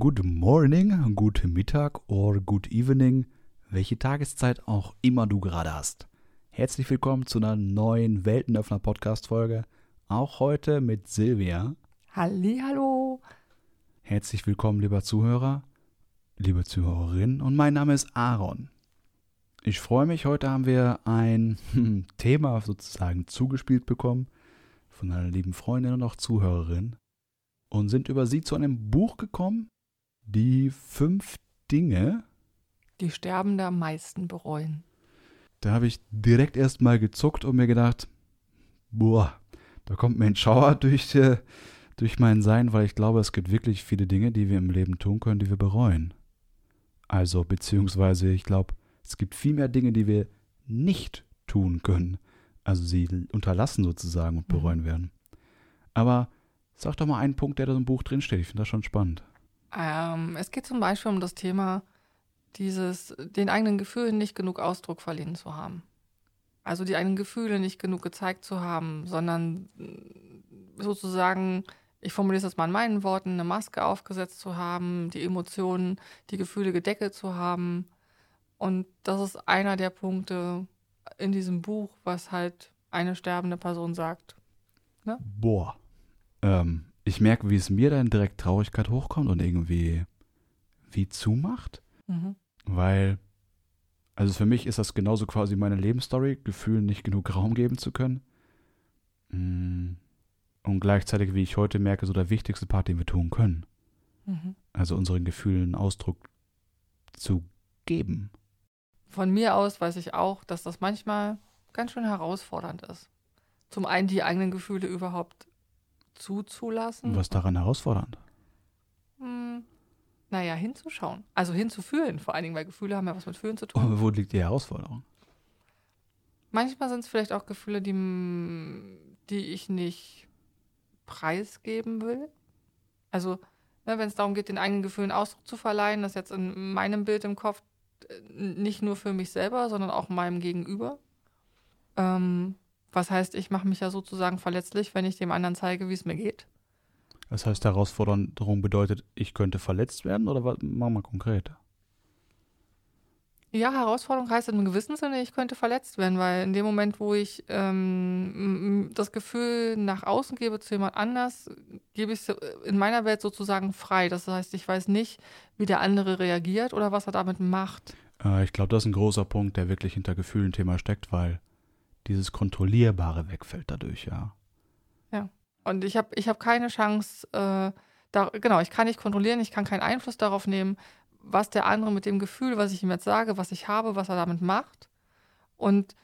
good morning, good Mittag or good evening, welche Tageszeit auch immer du gerade hast. Herzlich willkommen zu einer neuen Weltenöffner-Podcast-Folge. Auch heute mit Silvia. Hallo. Herzlich willkommen, lieber Zuhörer, liebe Zuhörerin, und mein Name ist Aaron. Ich freue mich, heute haben wir ein Thema sozusagen zugespielt bekommen von einer lieben Freundin und auch Zuhörerin und sind über sie zu einem Buch gekommen, die fünf Dinge, die Sterbende am meisten bereuen. Da habe ich direkt erstmal gezuckt und mir gedacht, boah, da kommt mir ein Schauer durch, äh, durch mein Sein, weil ich glaube, es gibt wirklich viele Dinge, die wir im Leben tun können, die wir bereuen. Also, beziehungsweise, ich glaube, es gibt viel mehr Dinge, die wir nicht tun können. Also sie unterlassen sozusagen und bereuen mhm. werden. Aber Sag doch mal einen Punkt, der da so im Buch drinsteht. Ich finde das schon spannend. Ähm, es geht zum Beispiel um das Thema, dieses, den eigenen Gefühlen nicht genug Ausdruck verliehen zu haben. Also die eigenen Gefühle nicht genug gezeigt zu haben, sondern sozusagen, ich formuliere es jetzt mal in meinen Worten, eine Maske aufgesetzt zu haben, die Emotionen, die Gefühle gedeckelt zu haben. Und das ist einer der Punkte in diesem Buch, was halt eine sterbende Person sagt. Ne? Boah ähm, ich merke, wie es mir dann direkt Traurigkeit hochkommt und irgendwie wie zumacht. Mhm. Weil, also für mich ist das genauso quasi meine Lebensstory, Gefühlen nicht genug Raum geben zu können. Mm. Und gleichzeitig, wie ich heute merke, so der wichtigste Part, den wir tun können. Mhm. Also unseren Gefühlen Ausdruck zu geben. Von mir aus weiß ich auch, dass das manchmal ganz schön herausfordernd ist. Zum einen die eigenen Gefühle überhaupt zuzulassen. Was daran herausfordernd? Hm, naja, hinzuschauen. Also hinzufühlen, vor allen Dingen, weil Gefühle haben ja was mit Fühlen zu tun. Und wo liegt die Herausforderung? Manchmal sind es vielleicht auch Gefühle, die, die ich nicht preisgeben will. Also, ne, wenn es darum geht, den eigenen Gefühlen Ausdruck zu verleihen, das jetzt in meinem Bild im Kopf äh, nicht nur für mich selber, sondern auch meinem Gegenüber. Ähm, was heißt, ich mache mich ja sozusagen verletzlich, wenn ich dem anderen zeige, wie es mir geht. Das heißt, Herausforderung bedeutet, ich könnte verletzt werden oder was? Mach mal konkret. Ja, Herausforderung heißt in einem gewissen Sinne, ich könnte verletzt werden, weil in dem Moment, wo ich ähm, das Gefühl nach außen gebe zu jemand anders, gebe ich es in meiner Welt sozusagen frei. Das heißt, ich weiß nicht, wie der andere reagiert oder was er damit macht. Äh, ich glaube, das ist ein großer Punkt, der wirklich hinter Gefühlen-Thema steckt, weil dieses Kontrollierbare wegfällt dadurch, ja. Ja. Und ich habe ich hab keine Chance, äh, da, genau, ich kann nicht kontrollieren, ich kann keinen Einfluss darauf nehmen, was der andere mit dem Gefühl, was ich ihm jetzt sage, was ich habe, was er damit macht. Und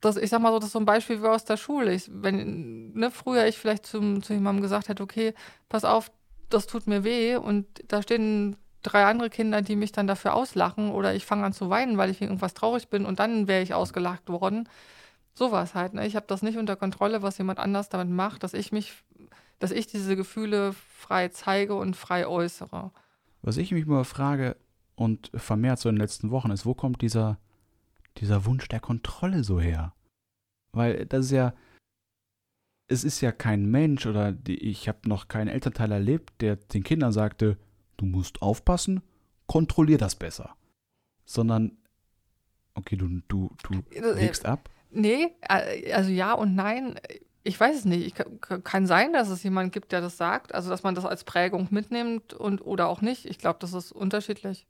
das, ich sag mal so, das ist so ein Beispiel wie aus der Schule. Ich, wenn, ne, früher ich vielleicht zum, zu jemandem gesagt hätte, okay, pass auf, das tut mir weh und da stehen drei andere Kinder, die mich dann dafür auslachen oder ich fange an zu weinen, weil ich irgendwas traurig bin und dann wäre ich ausgelacht worden sowas halt. Ne? Ich habe das nicht unter Kontrolle, was jemand anders damit macht, dass ich mich, dass ich diese Gefühle frei zeige und frei äußere. Was ich mich immer frage und vermehrt so in den letzten Wochen ist, wo kommt dieser, dieser Wunsch der Kontrolle so her? Weil das ist ja, es ist ja kein Mensch oder die, ich habe noch keinen Elternteil erlebt, der den Kindern sagte, du musst aufpassen, kontrollier das besser. Sondern, okay, du, du, du äh, legst ab Nee, äh, also ja und nein. Ich weiß es nicht. Ich, kann sein, dass es jemanden gibt, der das sagt. Also, dass man das als Prägung mitnimmt und oder auch nicht. Ich glaube, das ist unterschiedlich.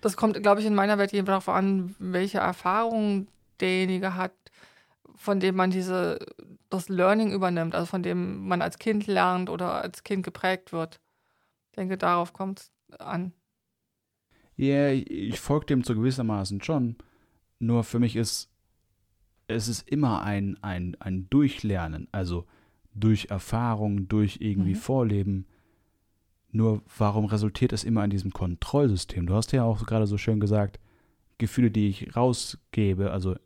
Das kommt, glaube ich, in meiner Welt eben darauf an, welche Erfahrungen derjenige hat, von dem man diese, das Learning übernimmt, also von dem man als Kind lernt oder als Kind geprägt wird. Ich denke, darauf kommt es an. Ja, yeah, ich folge dem zu gewissermaßen schon. Nur für mich ist es ist immer ein, ein, ein Durchlernen, also durch Erfahrung, durch irgendwie mhm. Vorleben. Nur warum resultiert es immer in diesem Kontrollsystem? Du hast ja auch gerade so schön gesagt, Gefühle, die ich rausgebe, also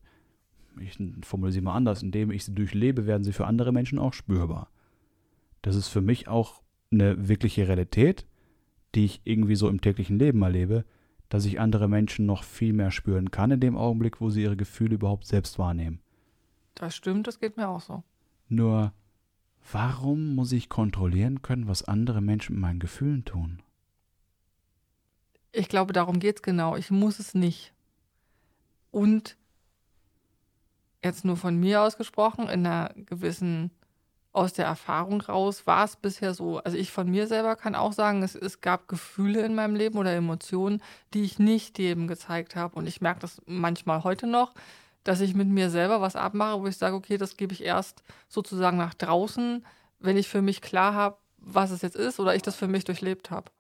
ich formuliere sie mal anders, indem ich sie durchlebe, werden sie für andere Menschen auch spürbar. Das ist für mich auch eine wirkliche Realität, die ich irgendwie so im täglichen Leben erlebe, dass ich andere Menschen noch viel mehr spüren kann in dem Augenblick, wo sie ihre Gefühle überhaupt selbst wahrnehmen. Das stimmt, das geht mir auch so. Nur, warum muss ich kontrollieren können, was andere Menschen mit meinen Gefühlen tun? Ich glaube, darum geht es genau. Ich muss es nicht. Und jetzt nur von mir ausgesprochen, in einer gewissen, aus der Erfahrung raus, war es bisher so. Also ich von mir selber kann auch sagen, es, es gab Gefühle in meinem Leben oder Emotionen, die ich nicht jedem gezeigt habe. Und ich merke das manchmal heute noch, dass ich mit mir selber was abmache, wo ich sage, okay, das gebe ich erst sozusagen nach draußen, wenn ich für mich klar habe, was es jetzt ist oder ich das für mich durchlebt habe.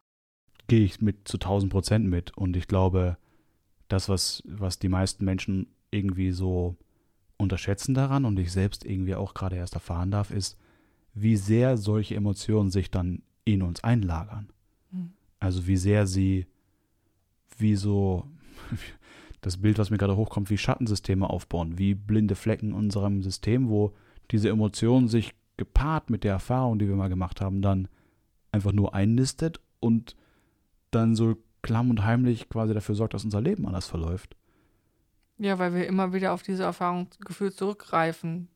Gehe ich mit zu 1000 Prozent mit. Und ich glaube, das, was, was die meisten Menschen irgendwie so unterschätzen daran und ich selbst irgendwie auch gerade erst erfahren darf, ist, wie sehr solche Emotionen sich dann in uns einlagern. Mhm. Also wie sehr sie, wie so, das Bild, was mir gerade hochkommt, wie Schattensysteme aufbauen, wie blinde Flecken in unserem System, wo diese Emotionen sich gepaart mit der Erfahrung, die wir mal gemacht haben, dann einfach nur einnistet und dann so klamm und heimlich quasi dafür sorgt, dass unser Leben anders verläuft. Ja, weil wir immer wieder auf diese Erfahrung gefühlt zurückgreifen.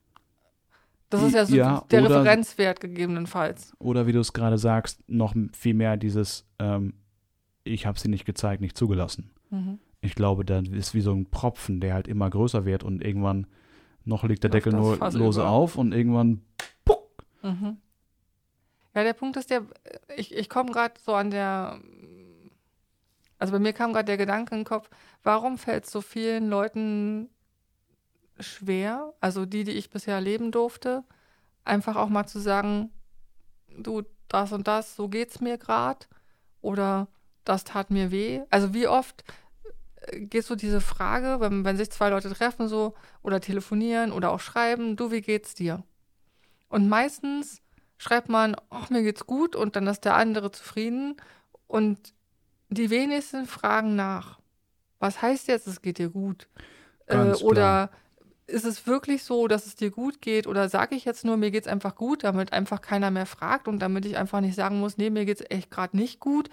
Das ist ja so ja, der oder, Referenzwert gegebenenfalls. Oder wie du es gerade sagst, noch viel mehr dieses, ähm, ich habe sie nicht gezeigt, nicht zugelassen. Mhm. Ich glaube, da ist wie so ein Propfen, der halt immer größer wird und irgendwann noch liegt der Deckel nur lose über. auf und irgendwann puck. Mhm. Ja, der Punkt ist der, ich, ich komme gerade so an der also bei mir kam gerade der Gedanke in den Kopf, warum fällt es so vielen Leuten schwer, also die, die ich bisher erleben durfte, einfach auch mal zu sagen, du, das und das, so geht's mir gerade oder das tat mir weh. Also wie oft äh, geht so diese Frage, wenn, wenn sich zwei Leute treffen so oder telefonieren oder auch schreiben, du, wie geht's dir? Und meistens schreibt man, ach, mir geht's gut und dann ist der andere zufrieden und die wenigsten fragen nach. Was heißt jetzt, es geht dir gut? Äh, oder ist es wirklich so, dass es dir gut geht? Oder sage ich jetzt nur, mir geht es einfach gut, damit einfach keiner mehr fragt und damit ich einfach nicht sagen muss, nee, mir geht es echt gerade nicht gut.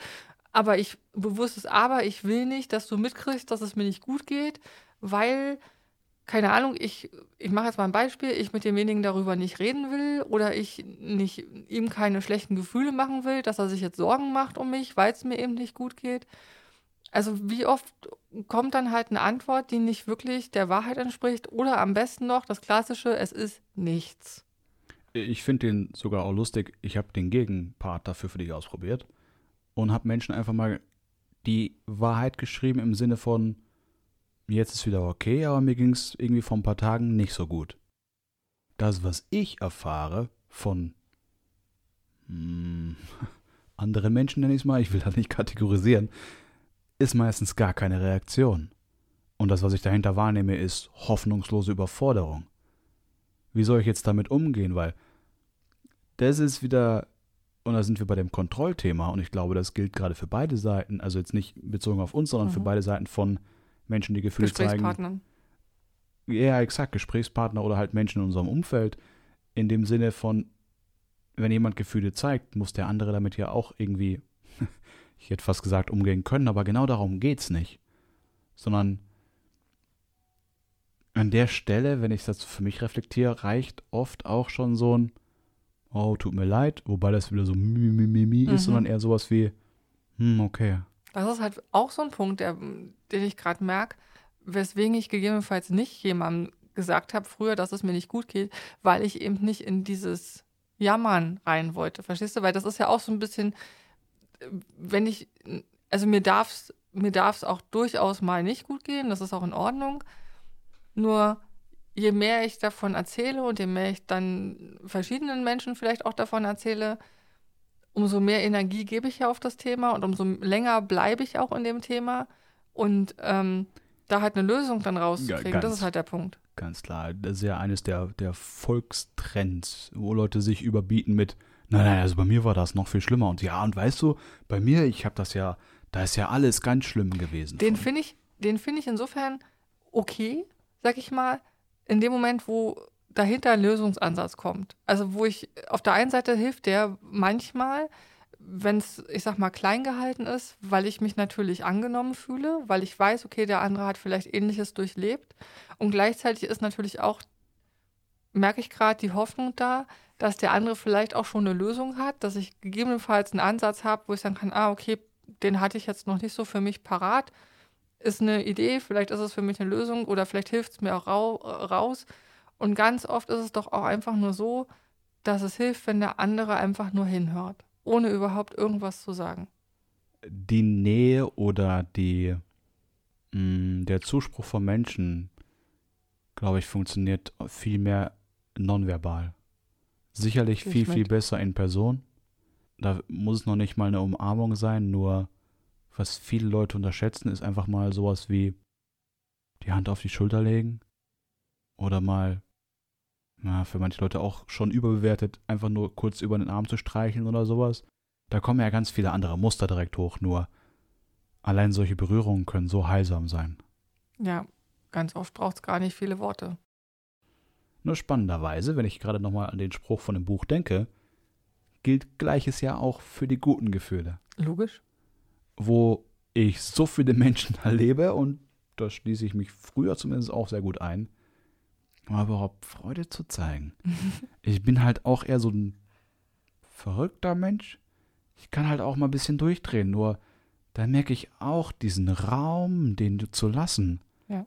Aber ich, bewusstes Aber, ich will nicht, dass du mitkriegst, dass es mir nicht gut geht, weil keine Ahnung, ich, ich mache jetzt mal ein Beispiel, ich mit demjenigen darüber nicht reden will oder ich nicht ihm keine schlechten Gefühle machen will, dass er sich jetzt Sorgen macht um mich, weil es mir eben nicht gut geht. Also wie oft kommt dann halt eine Antwort, die nicht wirklich der Wahrheit entspricht oder am besten noch das klassische, es ist nichts. Ich finde den sogar auch lustig. Ich habe den Gegenpart dafür für dich ausprobiert und habe Menschen einfach mal die Wahrheit geschrieben im Sinne von, Jetzt ist wieder okay, aber mir ging es irgendwie vor ein paar Tagen nicht so gut. Das, was ich erfahre von hm, anderen Menschen, nenne ich es mal, ich will das nicht kategorisieren, ist meistens gar keine Reaktion. Und das, was ich dahinter wahrnehme, ist hoffnungslose Überforderung. Wie soll ich jetzt damit umgehen? Weil das ist wieder, und da sind wir bei dem Kontrollthema, und ich glaube, das gilt gerade für beide Seiten, also jetzt nicht bezogen auf uns, sondern mhm. für beide Seiten von Menschen, die Gefühle zeigen. Ja, exakt, Gesprächspartner oder halt Menschen in unserem Umfeld. In dem Sinne von, wenn jemand Gefühle zeigt, muss der andere damit ja auch irgendwie, ich hätte fast gesagt, umgehen können, aber genau darum geht's nicht. Sondern an der Stelle, wenn ich das für mich reflektiere, reicht oft auch schon so ein, oh, tut mir leid, wobei das wieder so mi, mi, mi, mi mhm. ist, sondern eher sowas wie, hm, okay, das ist halt auch so ein Punkt, der, den ich gerade merke, weswegen ich gegebenenfalls nicht jemandem gesagt habe früher, dass es mir nicht gut geht, weil ich eben nicht in dieses Jammern rein wollte. Verstehst du? Weil das ist ja auch so ein bisschen, wenn ich, also mir darf es mir darf's auch durchaus mal nicht gut gehen, das ist auch in Ordnung. Nur je mehr ich davon erzähle und je mehr ich dann verschiedenen Menschen vielleicht auch davon erzähle, umso mehr Energie gebe ich ja auf das Thema und umso länger bleibe ich auch in dem Thema. Und ähm, da halt eine Lösung dann rauszukriegen, ja, das ist halt der Punkt. Ganz klar. Das ist ja eines der, der Volkstrends, wo Leute sich überbieten mit, nein, nein, also bei mir war das noch viel schlimmer. Und ja, und weißt du, bei mir, ich habe das ja, da ist ja alles ganz schlimm gewesen. Den finde ich, den finde ich insofern okay, sag ich mal, in dem Moment, wo dahinter ein Lösungsansatz kommt. Also wo ich auf der einen Seite hilft der manchmal, wenn es, ich sag mal, klein gehalten ist, weil ich mich natürlich angenommen fühle, weil ich weiß, okay, der andere hat vielleicht ähnliches durchlebt. Und gleichzeitig ist natürlich auch, merke ich gerade, die Hoffnung da, dass der andere vielleicht auch schon eine Lösung hat, dass ich gegebenenfalls einen Ansatz habe, wo ich sagen kann, ah, okay, den hatte ich jetzt noch nicht so für mich parat. Ist eine Idee, vielleicht ist es für mich eine Lösung oder vielleicht hilft es mir auch raus. Und ganz oft ist es doch auch einfach nur so, dass es hilft, wenn der andere einfach nur hinhört, ohne überhaupt irgendwas zu sagen. Die Nähe oder die, mh, mm, der Zuspruch von Menschen, glaube ich, funktioniert viel mehr nonverbal. Sicherlich viel, viel besser in Person. Da muss es noch nicht mal eine Umarmung sein, nur was viele Leute unterschätzen, ist einfach mal sowas wie die Hand auf die Schulter legen oder mal, na, für manche Leute auch schon überbewertet, einfach nur kurz über den Arm zu streicheln oder sowas. Da kommen ja ganz viele andere Muster direkt hoch, nur allein solche Berührungen können so heilsam sein. Ja, ganz oft braucht es gar nicht viele Worte. Nur spannenderweise, wenn ich gerade nochmal an den Spruch von dem Buch denke, gilt gleiches ja auch für die guten Gefühle. Logisch. Wo ich so viele Menschen erlebe, und da schließe ich mich früher zumindest auch sehr gut ein, um überhaupt Freude zu zeigen. ich bin halt auch eher so ein verrückter Mensch. Ich kann halt auch mal ein bisschen durchdrehen, nur da merke ich auch diesen Raum, den zu lassen. Ja.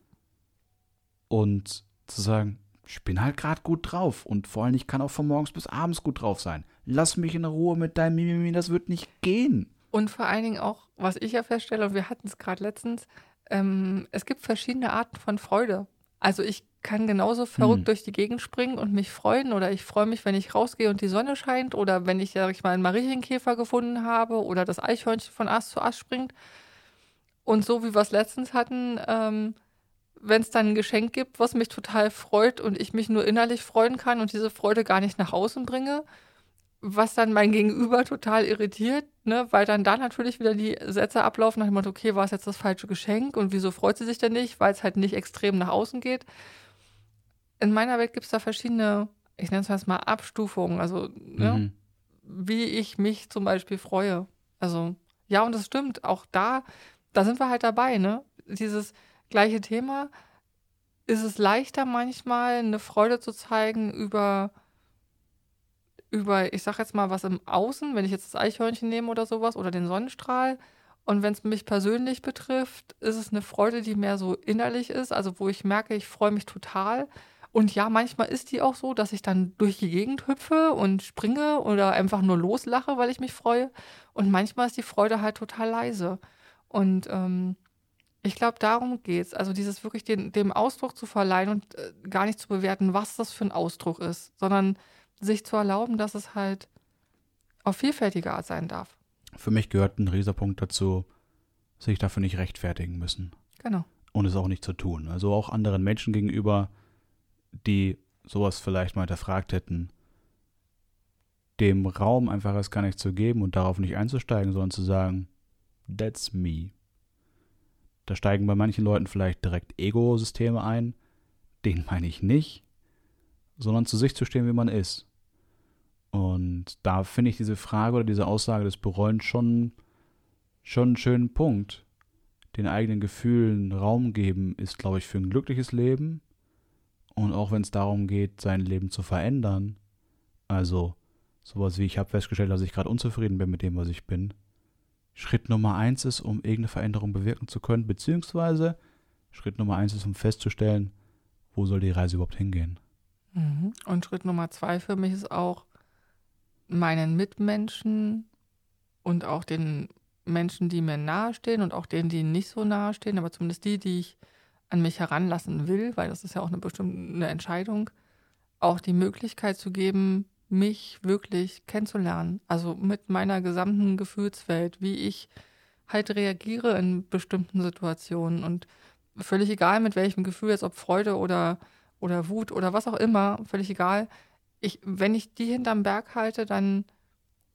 Und zu sagen, ich bin halt gerade gut drauf und vor allem ich kann auch von morgens bis abends gut drauf sein. Lass mich in Ruhe mit deinem Mimimi, das wird nicht gehen. Und vor allen Dingen auch, was ich ja feststelle, und wir hatten es gerade letztens, ähm, es gibt verschiedene Arten von Freude. Also ich kann genauso verrückt hm. durch die Gegend springen und mich freuen oder ich freue mich, wenn ich rausgehe und die Sonne scheint oder wenn ich, sag ich mal, einen Marienkäfer gefunden habe oder das Eichhörnchen von Ast zu Ast springt. Und so wie wir es letztens hatten, ähm, wenn es dann ein Geschenk gibt, was mich total freut und ich mich nur innerlich freuen kann und diese Freude gar nicht nach außen bringe, was dann mein Gegenüber total irritiert, ne, weil dann da natürlich wieder die Sätze ablaufen nach dem Motto, okay, war es jetzt das falsche Geschenk und wieso freut sie sich denn nicht, weil es halt nicht extrem nach außen geht. In meiner Welt gibt es da verschiedene, ich nenne es jetzt mal Abstufungen, also ne, mhm. wie ich mich zum Beispiel freue. Also ja, und das stimmt, auch da, da sind wir halt dabei, ne, dieses gleiche Thema. Ist es leichter manchmal eine Freude zu zeigen über, über, ich sag jetzt mal, was im Außen, wenn ich jetzt das Eichhörnchen nehme oder sowas oder den Sonnenstrahl. Und wenn es mich persönlich betrifft, ist es eine Freude, die mehr so innerlich ist, also wo ich merke, ich freue mich total. Und ja, manchmal ist die auch so, dass ich dann durch die Gegend hüpfe und springe oder einfach nur loslache, weil ich mich freue. Und manchmal ist die Freude halt total leise. Und ähm, ich glaube, darum geht es. Also dieses wirklich den, dem Ausdruck zu verleihen und äh, gar nicht zu bewerten, was das für ein Ausdruck ist, sondern sich zu erlauben, dass es halt auf vielfältige Art sein darf. Für mich gehört ein rieser Punkt dazu, sich dafür nicht rechtfertigen müssen. Genau. Und es auch nicht zu tun. Also auch anderen Menschen gegenüber, die sowas vielleicht mal hinterfragt hätten, dem Raum einfach erst gar nicht zu geben und darauf nicht einzusteigen, sondern zu sagen, that's me. Da steigen bei manchen Leuten vielleicht direkt Ego-Systeme ein. Den meine ich nicht, sondern zu sich zu stehen, wie man ist. Und da finde ich diese Frage oder diese Aussage des Bereuen schon, schon einen schönen Punkt. Den eigenen Gefühlen Raum geben ist, glaube ich, für ein glückliches Leben. Und auch wenn es darum geht, sein Leben zu verändern. Also sowas wie ich habe festgestellt, dass ich gerade unzufrieden bin mit dem, was ich bin. Schritt Nummer eins ist, um irgendeine Veränderung bewirken zu können, beziehungsweise Schritt Nummer eins ist, um festzustellen, wo soll die Reise überhaupt hingehen. Mhm. Und Schritt Nummer zwei für mich ist auch, meinen Mitmenschen und auch den Menschen, die mir nahestehen und auch denen, die nicht so nahestehen, aber zumindest die, die ich an mich heranlassen will, weil das ist ja auch eine bestimmte Entscheidung, auch die Möglichkeit zu geben, mich wirklich kennenzulernen. Also mit meiner gesamten Gefühlswelt, wie ich halt reagiere in bestimmten Situationen und völlig egal mit welchem Gefühl, jetzt ob Freude oder, oder Wut oder was auch immer, völlig egal. Ich, wenn ich die hinterm Berg halte, dann,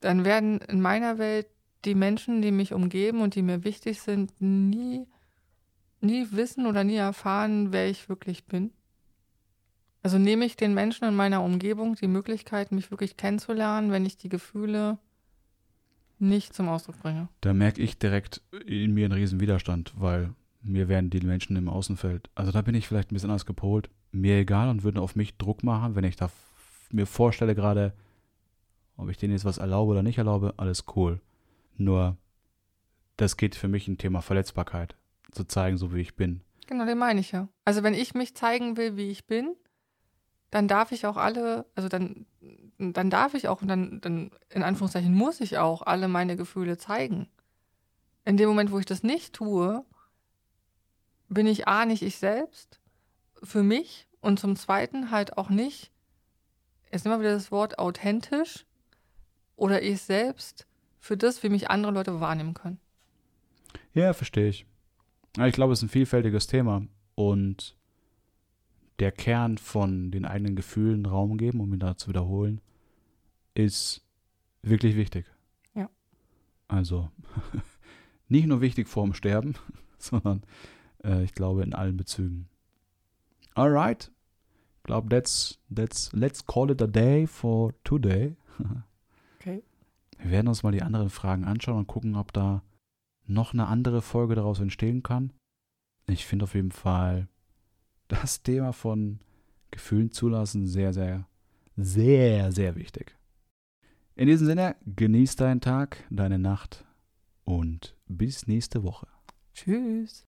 dann werden in meiner Welt die Menschen, die mich umgeben und die mir wichtig sind, nie, nie wissen oder nie erfahren, wer ich wirklich bin. Also nehme ich den Menschen in meiner Umgebung die Möglichkeit, mich wirklich kennenzulernen, wenn ich die Gefühle nicht zum Ausdruck bringe. Da merke ich direkt in mir einen riesen Widerstand, weil mir werden die Menschen im Außenfeld, also da bin ich vielleicht ein bisschen anders gepolt, mir egal und würden auf mich Druck machen, wenn ich da mir vorstelle gerade, ob ich denen jetzt was erlaube oder nicht erlaube, alles cool. Nur das geht für mich ein Thema Verletzbarkeit, zu zeigen, so wie ich bin. Genau, den meine ich ja. Also wenn ich mich zeigen will, wie ich bin, dann darf ich auch alle, also dann, dann darf ich auch, und dann, dann in Anführungszeichen muss ich auch alle meine Gefühle zeigen. In dem Moment, wo ich das nicht tue, bin ich A, nicht ich selbst für mich und zum Zweiten halt auch nicht, jetzt wir wieder das Wort authentisch oder ich selbst für das, wie mich andere Leute wahrnehmen können. Ja, verstehe ich. Ich glaube, es ist ein vielfältiges Thema und der Kern von den eigenen Gefühlen Raum geben, um ihn da zu wiederholen, ist wirklich wichtig. Ja. Also nicht nur wichtig vorm Sterben, sondern äh, ich glaube in allen Bezügen. Alright. Ich glaube, that's, that's, let's call it a day for today. okay. Wir werden uns mal die anderen Fragen anschauen und gucken, ob da noch eine andere Folge daraus entstehen kann. Ich finde auf jeden Fall das Thema von Gefühlen zulassen sehr, sehr, sehr, sehr wichtig. In diesem Sinne, genieß deinen Tag, deine Nacht und bis nächste Woche. Tschüss.